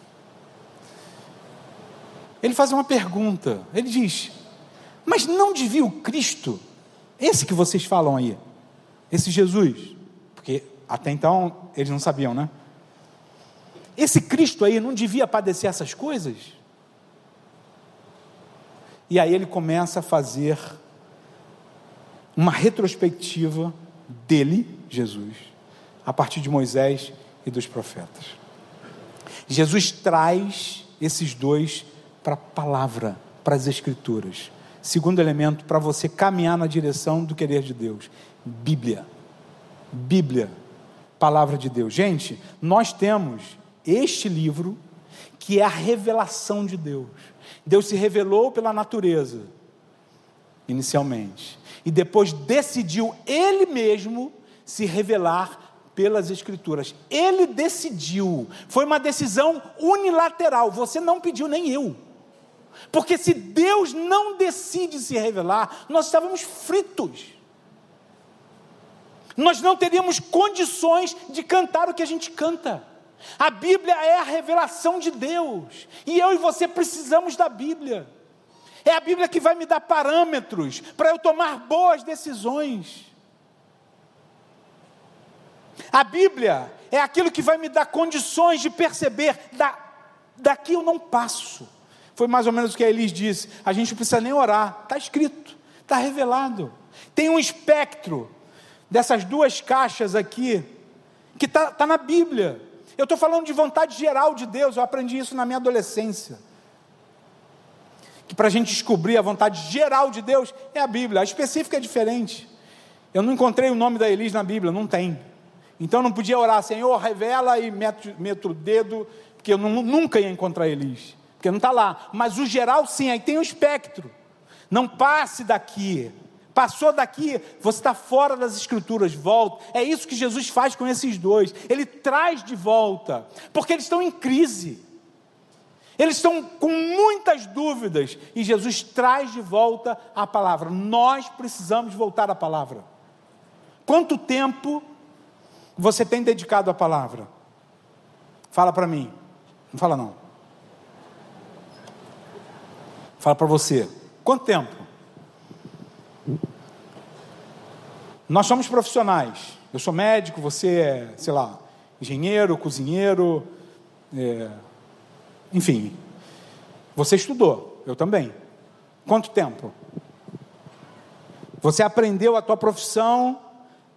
Speaker 2: Ele faz uma pergunta, ele diz: Mas não devia o Cristo, esse que vocês falam aí, esse Jesus, porque até então eles não sabiam, né? Esse Cristo aí não devia padecer essas coisas? E aí ele começa a fazer uma retrospectiva dele, Jesus, a partir de Moisés e dos profetas. Jesus traz esses dois para a palavra, para as Escrituras. Segundo elemento, para você caminhar na direção do querer de Deus. Bíblia. Bíblia, palavra de Deus. Gente, nós temos este livro que é a revelação de Deus. Deus se revelou pela natureza, inicialmente, e depois decidiu Ele mesmo se revelar pelas Escrituras. Ele decidiu, foi uma decisão unilateral, você não pediu, nem eu. Porque se Deus não decide se revelar, nós estávamos fritos nós não teríamos condições de cantar o que a gente canta. A Bíblia é a revelação de Deus, e eu e você precisamos da Bíblia. É a Bíblia que vai me dar parâmetros para eu tomar boas decisões. A Bíblia é aquilo que vai me dar condições de perceber, da, daqui eu não passo. Foi mais ou menos o que a Elis disse: a gente não precisa nem orar, está escrito, está revelado. Tem um espectro dessas duas caixas aqui, que está tá na Bíblia. Eu estou falando de vontade geral de Deus, eu aprendi isso na minha adolescência. Que para a gente descobrir a vontade geral de Deus é a Bíblia, a específica é diferente. Eu não encontrei o nome da Elis na Bíblia, não tem. Então eu não podia orar, Senhor, revela e meto, meto o dedo, porque eu não, nunca ia encontrar Elis, porque não está lá. Mas o geral sim, aí tem o espectro. Não passe daqui, Passou daqui, você está fora das escrituras, volta. É isso que Jesus faz com esses dois. Ele traz de volta, porque eles estão em crise. Eles estão com muitas dúvidas e Jesus traz de volta a palavra. Nós precisamos voltar à palavra. Quanto tempo você tem dedicado à palavra? Fala para mim. Não fala não. Fala para você. Quanto tempo? Nós somos profissionais. Eu sou médico, você é, sei lá, engenheiro, cozinheiro, é, enfim. Você estudou, eu também. Quanto tempo? Você aprendeu a tua profissão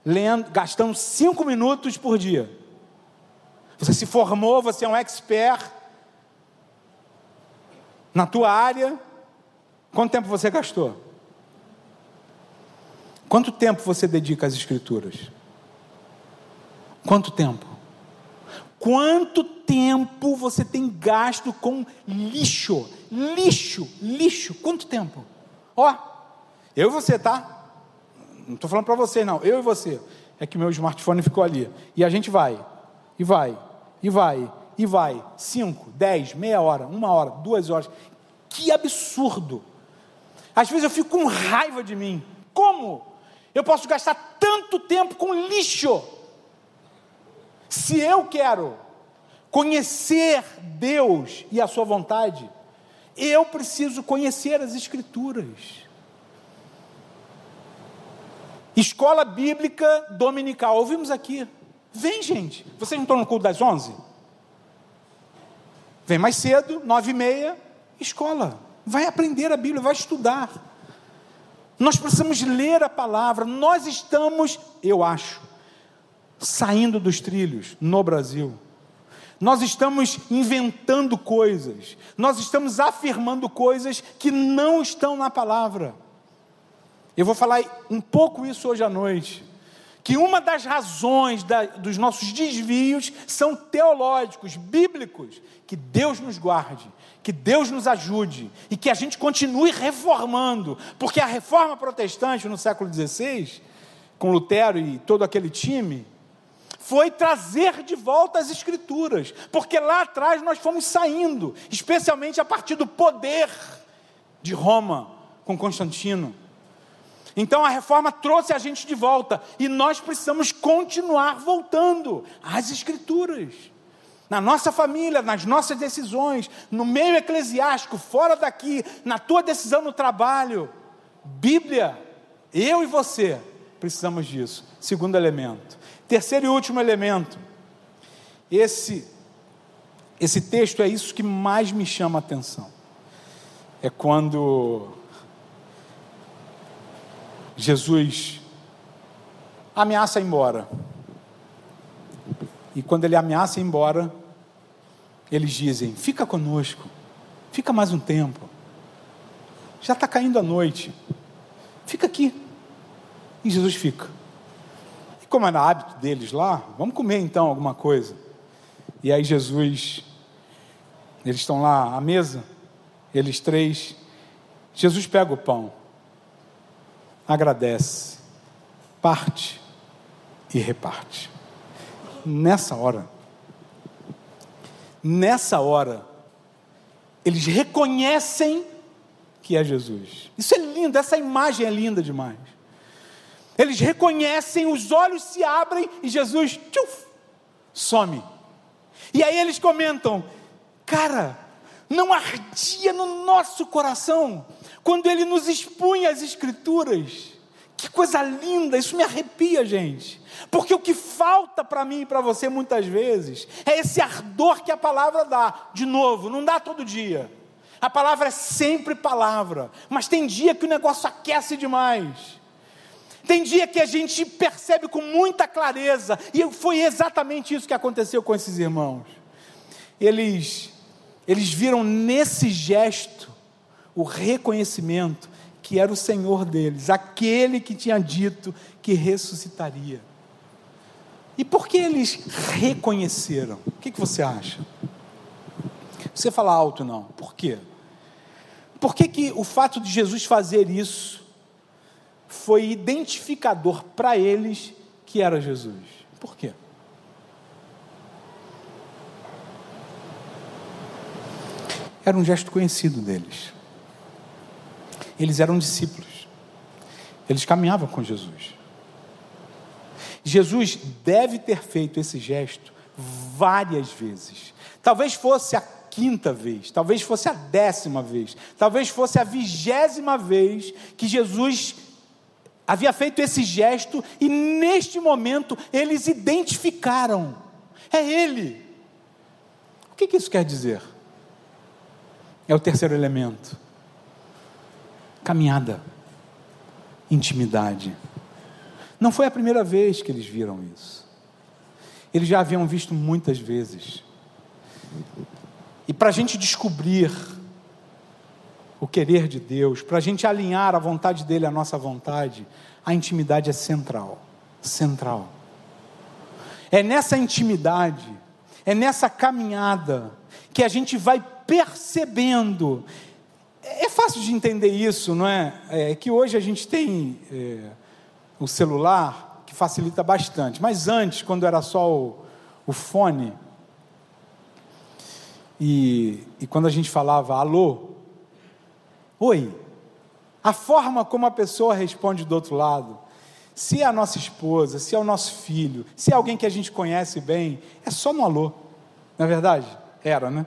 Speaker 2: lendo, gastando cinco minutos por dia. Você se formou, você é um expert na tua área. Quanto tempo você gastou? Quanto tempo você dedica às Escrituras? Quanto tempo? Quanto tempo você tem gasto com lixo? Lixo, lixo. Quanto tempo? Ó, eu e você, tá? Não estou falando para você, não. Eu e você. É que meu smartphone ficou ali. E a gente vai, e vai, e vai, e vai. Cinco, dez, meia hora, uma hora, duas horas. Que absurdo! Às vezes eu fico com raiva de mim. Como? Eu posso gastar tanto tempo com lixo. Se eu quero conhecer Deus e a Sua vontade, eu preciso conhecer as Escrituras. Escola Bíblica Dominical, ouvimos aqui. Vem, gente. Vocês não estão no culto das onze? Vem mais cedo, nove e meia, escola. Vai aprender a Bíblia, vai estudar. Nós precisamos ler a palavra. Nós estamos, eu acho, saindo dos trilhos no Brasil. Nós estamos inventando coisas, nós estamos afirmando coisas que não estão na palavra. Eu vou falar um pouco isso hoje à noite que uma das razões da, dos nossos desvios são teológicos, bíblicos. Que Deus nos guarde, que Deus nos ajude e que a gente continue reformando, porque a reforma protestante no século XVI, com Lutero e todo aquele time, foi trazer de volta as Escrituras, porque lá atrás nós fomos saindo, especialmente a partir do poder de Roma com Constantino. Então a reforma trouxe a gente de volta e nós precisamos continuar voltando às Escrituras. Na nossa família, nas nossas decisões, no meio eclesiástico, fora daqui, na tua decisão no trabalho. Bíblia, eu e você precisamos disso. Segundo elemento. Terceiro e último elemento. Esse esse texto é isso que mais me chama a atenção. É quando Jesus ameaça ir embora. E quando ele ameaça ir embora, eles dizem: Fica conosco, fica mais um tempo. Já está caindo a noite, fica aqui. E Jesus fica. E como era hábito deles lá, vamos comer então alguma coisa. E aí Jesus, eles estão lá à mesa, eles três. Jesus pega o pão agradece, parte e reparte. Nessa hora, nessa hora, eles reconhecem que é Jesus. Isso é lindo, essa imagem é linda demais. Eles reconhecem, os olhos se abrem e Jesus tchuf, some. E aí eles comentam: Cara, não ardia no nosso coração quando ele nos expunha as Escrituras. Que coisa linda, isso me arrepia, gente. Porque o que falta para mim e para você muitas vezes é esse ardor que a palavra dá. De novo, não dá todo dia. A palavra é sempre palavra, mas tem dia que o negócio aquece demais. Tem dia que a gente percebe com muita clareza, e foi exatamente isso que aconteceu com esses irmãos. Eles eles viram nesse gesto o reconhecimento que era o Senhor deles, aquele que tinha dito que ressuscitaria. E por que eles reconheceram? O que, que você acha? Você fala alto, não. Por quê? Por que, que o fato de Jesus fazer isso foi identificador para eles que era Jesus? Por quê? Era um gesto conhecido deles. Eles eram discípulos. Eles caminhavam com Jesus. Jesus deve ter feito esse gesto várias vezes. Talvez fosse a quinta vez, talvez fosse a décima vez, talvez fosse a vigésima vez que Jesus havia feito esse gesto e neste momento eles identificaram: é Ele. O que, isso quer dizer? É o terceiro elemento: caminhada, intimidade. Não foi a primeira vez que eles viram isso. Eles já haviam visto muitas vezes. E para a gente descobrir o querer de Deus, para a gente alinhar a vontade dele à nossa vontade, a intimidade é central. Central. É nessa intimidade, é nessa caminhada, que a gente vai percebendo. É fácil de entender isso, não é? É que hoje a gente tem é, o celular, que facilita bastante. Mas antes, quando era só o, o fone, e, e quando a gente falava alô, oi, a forma como a pessoa responde do outro lado, se é a nossa esposa, se é o nosso filho, se é alguém que a gente conhece bem, é só no alô, não é verdade? Era, né?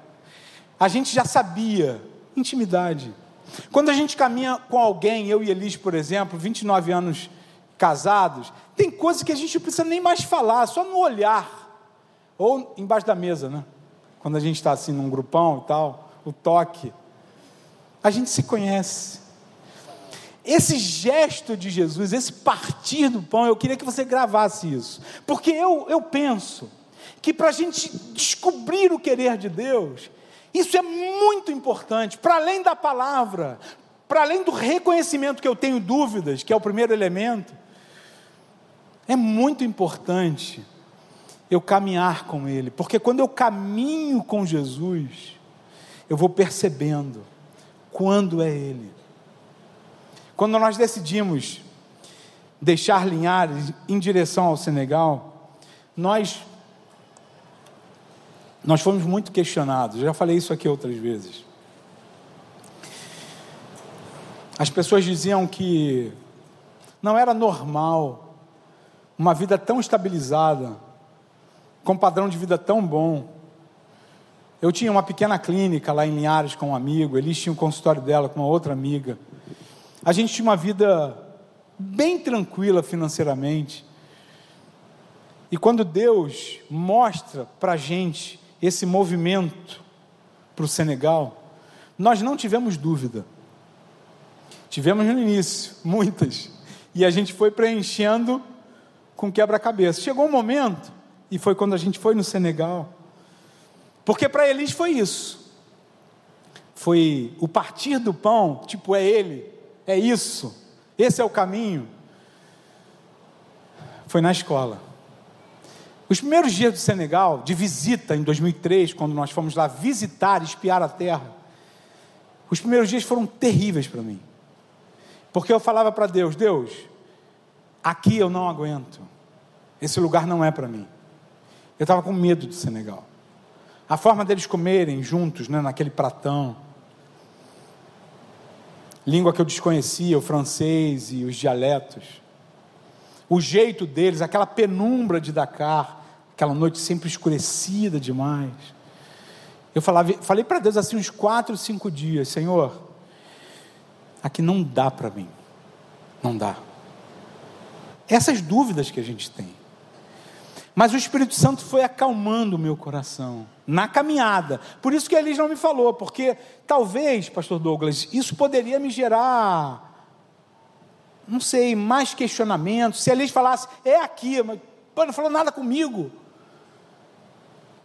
Speaker 2: A gente já sabia, intimidade. Quando a gente caminha com alguém, eu e Elis, por exemplo, 29 anos casados, tem coisas que a gente não precisa nem mais falar, só no olhar, ou embaixo da mesa, né? Quando a gente está assim num grupão e tal, o toque. A gente se conhece. Esse gesto de Jesus, esse partir do pão, eu queria que você gravasse isso. Porque eu, eu penso que para a gente descobrir o querer de Deus, isso é muito importante, para além da palavra, para além do reconhecimento que eu tenho dúvidas, que é o primeiro elemento, é muito importante eu caminhar com Ele, porque quando eu caminho com Jesus, eu vou percebendo quando é Ele. Quando nós decidimos deixar Linhares em direção ao Senegal, nós nós fomos muito questionados. Já falei isso aqui outras vezes. As pessoas diziam que não era normal uma vida tão estabilizada com um padrão de vida tão bom. Eu tinha uma pequena clínica lá em Linhares com um amigo, eles tinham um consultório dela com uma outra amiga. A gente tinha uma vida bem tranquila financeiramente. E quando Deus mostra para a gente esse movimento para o Senegal, nós não tivemos dúvida. Tivemos no início, muitas. E a gente foi preenchendo com quebra-cabeça. Chegou um momento e foi quando a gente foi no Senegal. Porque para eles foi isso. Foi o partir do pão, tipo, é ele, é isso, esse é o caminho. Foi na escola. Os primeiros dias do Senegal, de visita em 2003, quando nós fomos lá visitar, espiar a terra, os primeiros dias foram terríveis para mim. Porque eu falava para Deus: Deus, aqui eu não aguento, esse lugar não é para mim. Eu estava com medo do Senegal. A forma deles comerem juntos, né, naquele pratão. Língua que eu desconhecia, o francês e os dialetos. O jeito deles, aquela penumbra de Dakar, aquela noite sempre escurecida demais. Eu falava, falei para Deus assim uns quatro, cinco dias, Senhor, aqui não dá para mim, não dá. Essas dúvidas que a gente tem. Mas o Espírito Santo foi acalmando o meu coração na caminhada. Por isso que Elis não me falou, porque talvez, pastor Douglas, isso poderia me gerar não sei, mais questionamentos. Se Elis falasse, é aqui, mas pô, não falou nada comigo.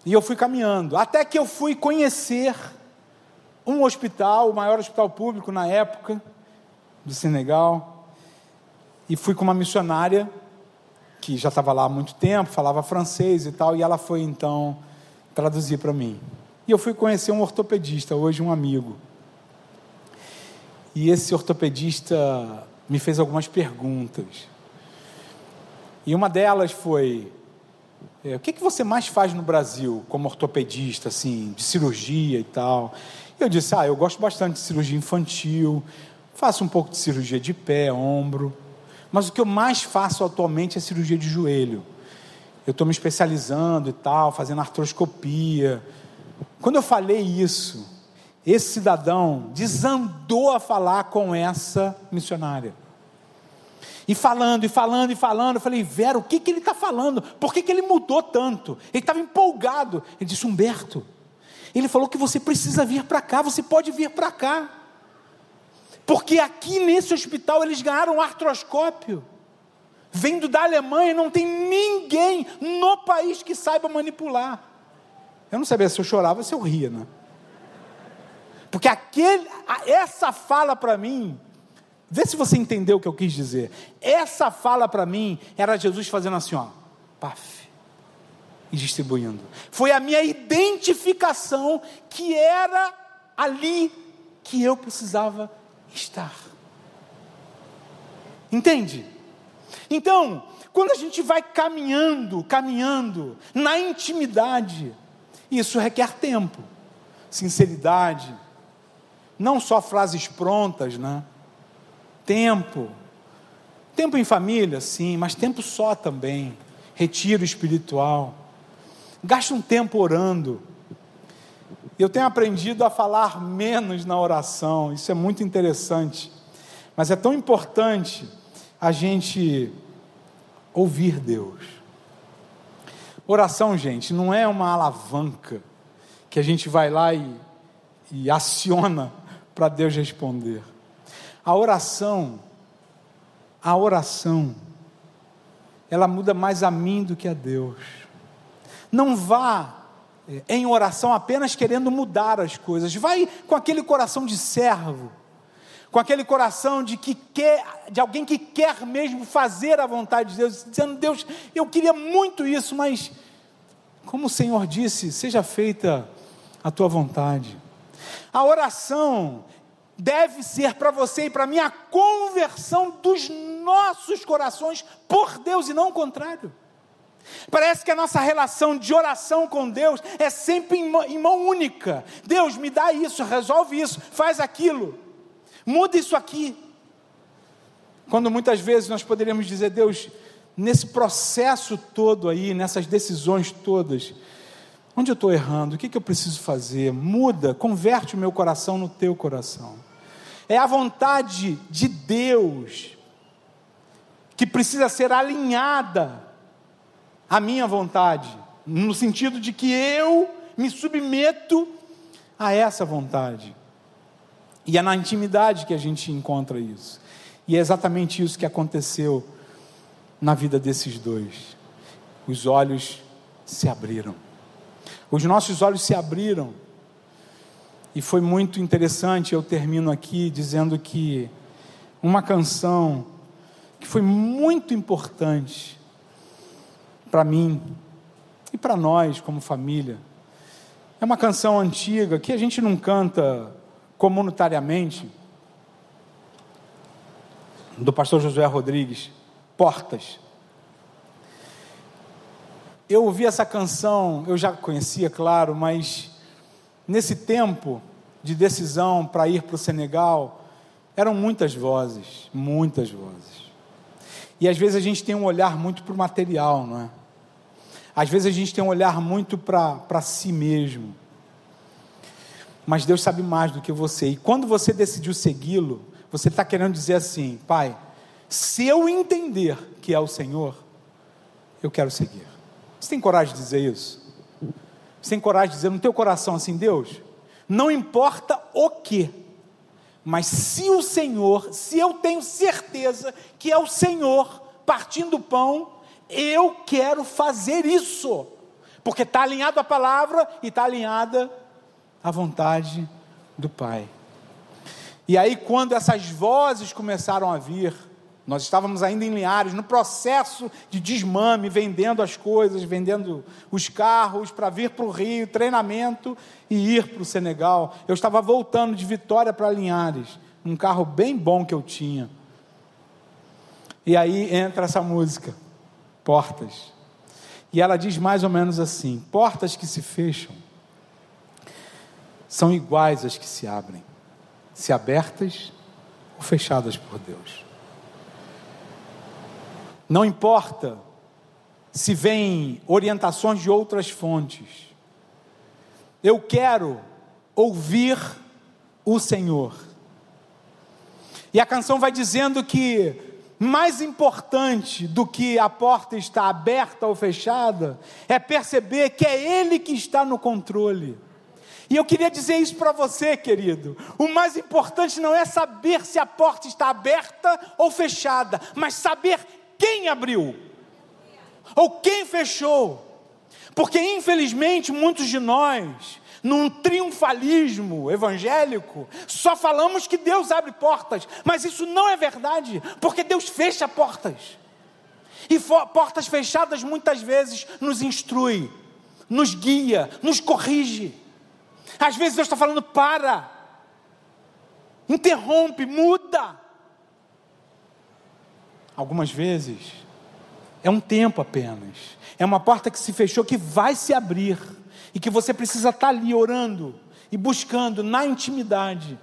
Speaker 2: E eu fui caminhando, até que eu fui conhecer um hospital, o maior hospital público na época do Senegal, e fui com uma missionária que já estava lá há muito tempo, falava francês e tal, e ela foi então traduzir para mim. E eu fui conhecer um ortopedista, hoje um amigo. E esse ortopedista me fez algumas perguntas. E uma delas foi: é, o que, que você mais faz no Brasil como ortopedista, assim, de cirurgia e tal? Eu disse, ah, eu gosto bastante de cirurgia infantil, faço um pouco de cirurgia de pé, ombro, mas o que eu mais faço atualmente é cirurgia de joelho. Eu estou me especializando e tal, fazendo artroscopia. Quando eu falei isso, esse cidadão desandou a falar com essa missionária. E falando, e falando, e falando, eu falei, Vera, o que, que ele está falando? Por que, que ele mudou tanto? Ele estava empolgado. Ele disse, Humberto, ele falou que você precisa vir para cá, você pode vir para cá. Porque aqui nesse hospital eles ganharam um artroscópio. Vindo da Alemanha, não tem ninguém no país que saiba manipular. Eu não sabia se eu chorava ou se eu ria, né? Porque aquele, essa fala para mim Vê se você entendeu o que eu quis dizer. Essa fala para mim era Jesus fazendo assim, ó, paf, e distribuindo. Foi a minha identificação que era ali que eu precisava estar. Entende? Então, quando a gente vai caminhando, caminhando na intimidade, isso requer tempo, sinceridade, não só frases prontas, né? Tempo. Tempo em família, sim, mas tempo só também. Retiro espiritual. Gasta um tempo orando. Eu tenho aprendido a falar menos na oração, isso é muito interessante. Mas é tão importante a gente ouvir Deus. Oração, gente, não é uma alavanca que a gente vai lá e, e aciona para Deus responder. A oração, a oração, ela muda mais a mim do que a Deus. Não vá eh, em oração apenas querendo mudar as coisas. Vai com aquele coração de servo, com aquele coração de que quer, de alguém que quer mesmo fazer a vontade de Deus, dizendo: Deus, eu queria muito isso, mas como o Senhor disse, seja feita a tua vontade. A oração deve ser para você e para mim a conversão dos nossos corações por Deus e não o contrário. Parece que a nossa relação de oração com Deus é sempre em mão, única. Deus, me dá isso, resolve isso, faz aquilo, muda isso aqui. Quando muitas vezes nós poderíamos dizer, Deus, nesse processo todo aí, nessas decisões todas, onde eu estou errando? O que, que eu preciso fazer? Muda, converte o meu coração no teu coração. É a vontade de Deus que precisa ser alinhada à minha vontade, no sentido de que eu me submeto a essa vontade. E é na intimidade que a gente encontra isso. E é exatamente isso que aconteceu na vida desses dois. Os olhos se abriram. Os nossos olhos se abriram e foi muito interessante, eu termino aqui dizendo que uma canção que foi muito importante para mim e para nós como família. É uma canção antiga que a gente não canta comunitariamente, do pastor Josué Rodrigues, Portas. Eu ouvi essa canção, eu já conhecia, claro, mas Nesse tempo de decisão para ir para o Senegal, eram muitas vozes, muitas vozes. E às vezes a gente tem um olhar muito para o material, não é? Às vezes a gente tem um olhar muito para si mesmo. Mas Deus sabe mais do que você. E quando você decidiu segui-lo, você está querendo dizer assim: Pai, se eu entender que é o Senhor, eu quero seguir. Você tem coragem de dizer isso? Sem coragem de dizer no teu coração assim, Deus, não importa o que, mas se o Senhor, se eu tenho certeza que é o Senhor partindo o pão, eu quero fazer isso, porque está alinhado a palavra e está alinhada à vontade do Pai. E aí, quando essas vozes começaram a vir, nós estávamos ainda em Linhares, no processo de desmame, vendendo as coisas, vendendo os carros para vir para o Rio, treinamento e ir para o Senegal. Eu estava voltando de Vitória para Linhares, um carro bem bom que eu tinha. E aí entra essa música, Portas. E ela diz mais ou menos assim: portas que se fecham são iguais às que se abrem, se abertas ou fechadas por Deus. Não importa se vêm orientações de outras fontes, eu quero ouvir o Senhor. E a canção vai dizendo que mais importante do que a porta estar aberta ou fechada é perceber que é Ele que está no controle. E eu queria dizer isso para você, querido. O mais importante não é saber se a porta está aberta ou fechada, mas saber quem abriu ou quem fechou. Porque, infelizmente, muitos de nós, num triunfalismo evangélico, só falamos que Deus abre portas, mas isso não é verdade, porque Deus fecha portas. E portas fechadas muitas vezes nos instrui, nos guia, nos corrige. Às vezes Deus está falando: para, interrompe, muda. Algumas vezes é um tempo apenas, é uma porta que se fechou que vai se abrir e que você precisa estar ali orando e buscando na intimidade.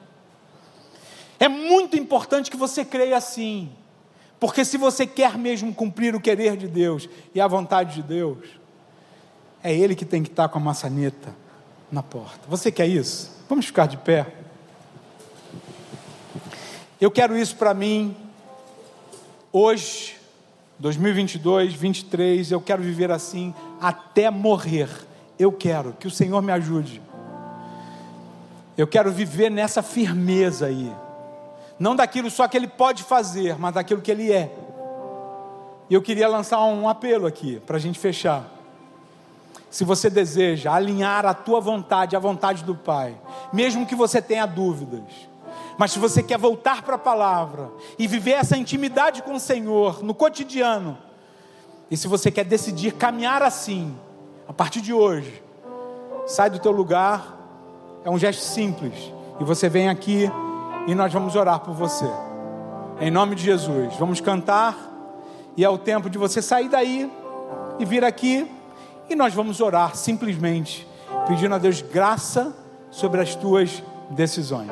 Speaker 2: É muito importante que você creia assim, porque se você quer mesmo cumprir o querer de Deus e a vontade de Deus, é Ele que tem que estar com a maçaneta na porta. Você quer isso? Vamos ficar de pé. Eu quero isso para mim hoje, 2022, 23. Eu quero viver assim até morrer. Eu quero que o Senhor me ajude. Eu quero viver nessa firmeza aí. Não daquilo só que Ele pode fazer, mas daquilo que Ele é. E eu queria lançar um apelo aqui, para a gente fechar se você deseja alinhar a tua vontade à vontade do Pai, mesmo que você tenha dúvidas, mas se você quer voltar para a palavra e viver essa intimidade com o Senhor no cotidiano, e se você quer decidir caminhar assim, a partir de hoje, sai do teu lugar, é um gesto simples, e você vem aqui e nós vamos orar por você. Em nome de Jesus, vamos cantar e é o tempo de você sair daí e vir aqui e nós vamos orar simplesmente, pedindo a Deus graça sobre as tuas decisões.